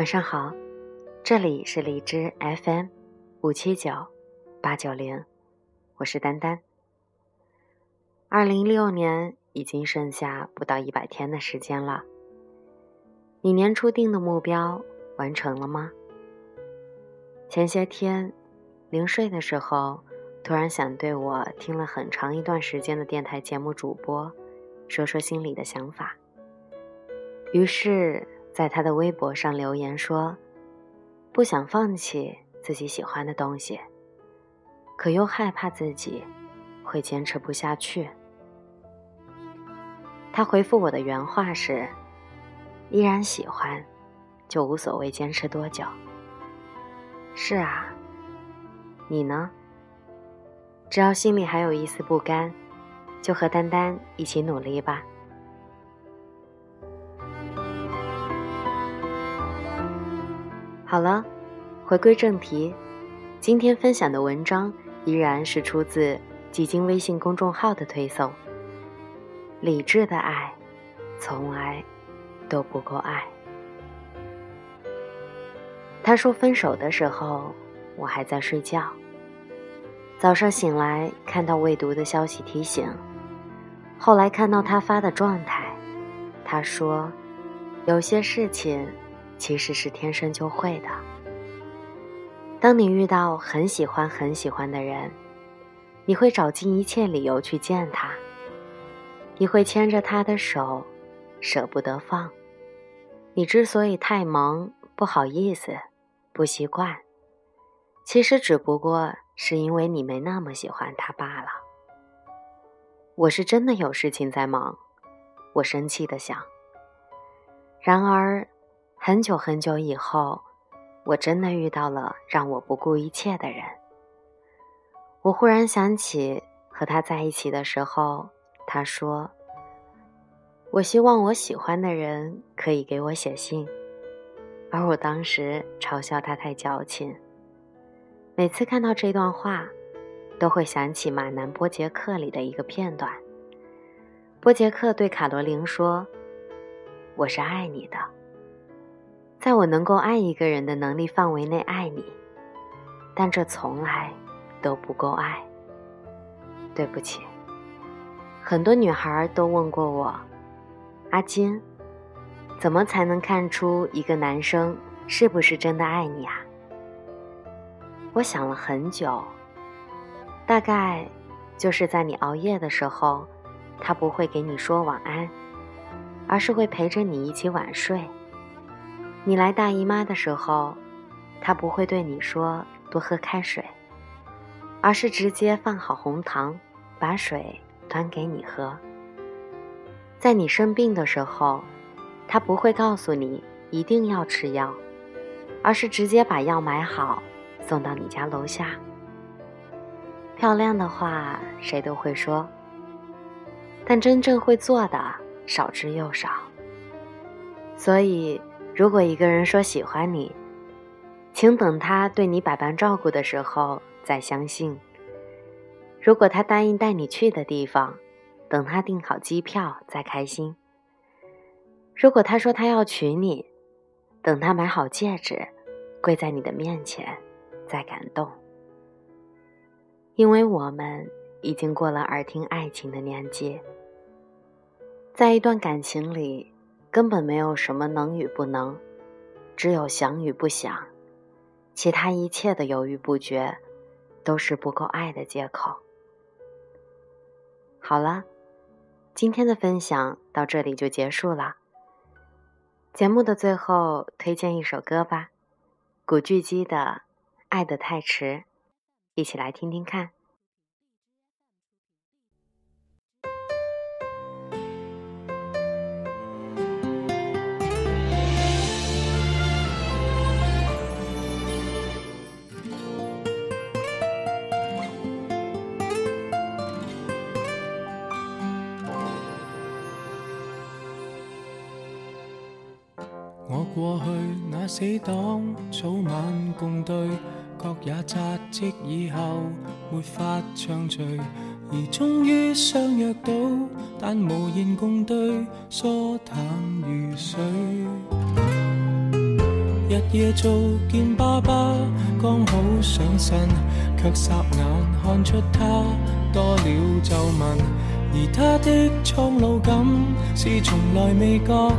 晚上好，这里是荔枝 FM 五七九八九零，我是丹丹。二零一六年已经剩下不到一百天的时间了，你年初定的目标完成了吗？前些天临睡的时候，突然想对我听了很长一段时间的电台节目主播说说心里的想法，于是。在他的微博上留言说：“不想放弃自己喜欢的东西，可又害怕自己会坚持不下去。”他回复我的原话是：“依然喜欢，就无所谓坚持多久。”是啊，你呢？只要心里还有一丝不甘，就和丹丹一起努力吧。好了，回归正题，今天分享的文章依然是出自几经微信公众号的推送。理智的爱，从来都不够爱。他说分手的时候，我还在睡觉。早上醒来看到未读的消息提醒，后来看到他发的状态，他说有些事情。其实是天生就会的。当你遇到很喜欢很喜欢的人，你会找尽一切理由去见他，你会牵着他的手，舍不得放。你之所以太忙，不好意思，不习惯，其实只不过是因为你没那么喜欢他罢了。我是真的有事情在忙，我生气的想。然而。很久很久以后，我真的遇到了让我不顾一切的人。我忽然想起和他在一起的时候，他说：“我希望我喜欢的人可以给我写信。”而我当时嘲笑他太矫情。每次看到这段话，都会想起马南波杰克里的一个片段。波杰克对卡罗琳说：“我是爱你的。”在我能够爱一个人的能力范围内爱你，但这从来都不够爱。对不起，很多女孩都问过我：“阿金，怎么才能看出一个男生是不是真的爱你啊？”我想了很久，大概就是在你熬夜的时候，他不会给你说晚安，而是会陪着你一起晚睡。你来大姨妈的时候，她不会对你说多喝开水，而是直接放好红糖，把水端给你喝。在你生病的时候，她不会告诉你一定要吃药，而是直接把药买好送到你家楼下。漂亮的话谁都会说，但真正会做的少之又少。所以。如果一个人说喜欢你，请等他对你百般照顾的时候再相信；如果他答应带你去的地方，等他订好机票再开心；如果他说他要娶你，等他买好戒指，跪在你的面前再感动。因为我们已经过了耳听爱情的年纪，在一段感情里。根本没有什么能与不能，只有想与不想，其他一切的犹豫不决，都是不够爱的借口。好了，今天的分享到这里就结束了。节目的最后推荐一首歌吧，古巨基的《爱得太迟》，一起来听听看。我过去那死党，早晚共对，各也扎职以后，没法畅聚，而终于相约到，但无言共对，疏淡如水。日夜做见爸爸，刚好上身，却霎眼看出他多了皱纹，而他的苍老感是从来未觉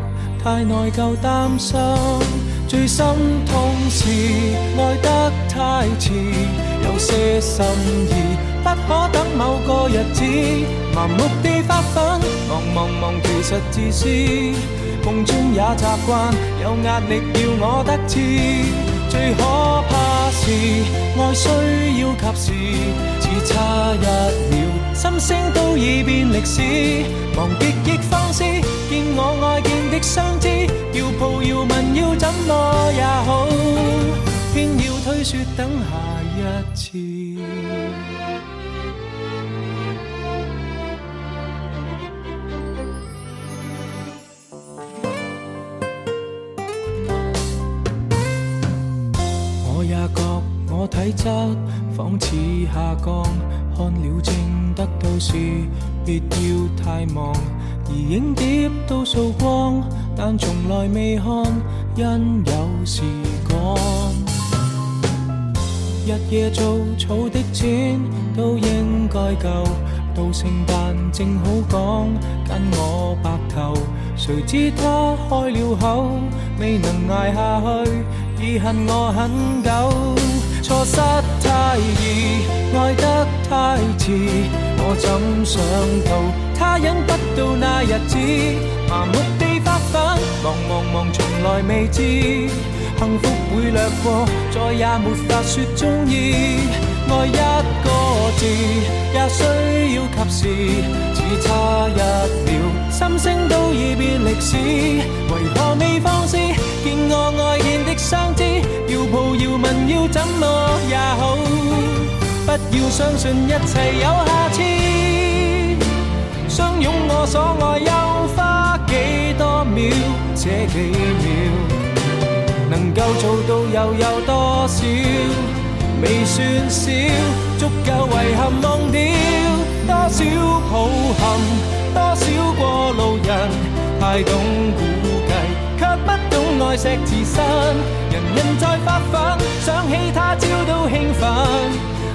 太内疚担心。最心痛是爱得太迟，有些心意不可等某个日子，盲目地发奋，忙忙忙，其实自私。梦中也习惯有压力要我得志，最可怕是爱需要及时，只差一秒，心声都已变历史。忘极亦放肆，见我爱见的相知，要抱要问要怎么也好，偏要推说等下一次。我也觉我体质仿似下降，看了事，别要太忙。而影碟都扫光，但从来未看，因有时赶。日夜做草的钱都应该够，到圣诞正好讲跟我白头。谁知他开了口，未能挨下去，已恨我很久。错失太易，爱得太迟，我怎想到他忍不到那日子，盲目地发奋，忙忙忙，从来未知幸福会掠过，再也没法说中意。爱一个字也需要及时，只差一秒，心声都已变历史，为何未放肆？见我爱见的相知，要抱要吻要怎么也好，不要相信一切有下次。相拥我所爱又花几多秒？这几秒能够做到又有多少？未算少，足够遗憾忘掉多少抱憾，多少过路人，太懂估计，却不懂爱惜自身。人人在发奋，想起他朝都兴奋，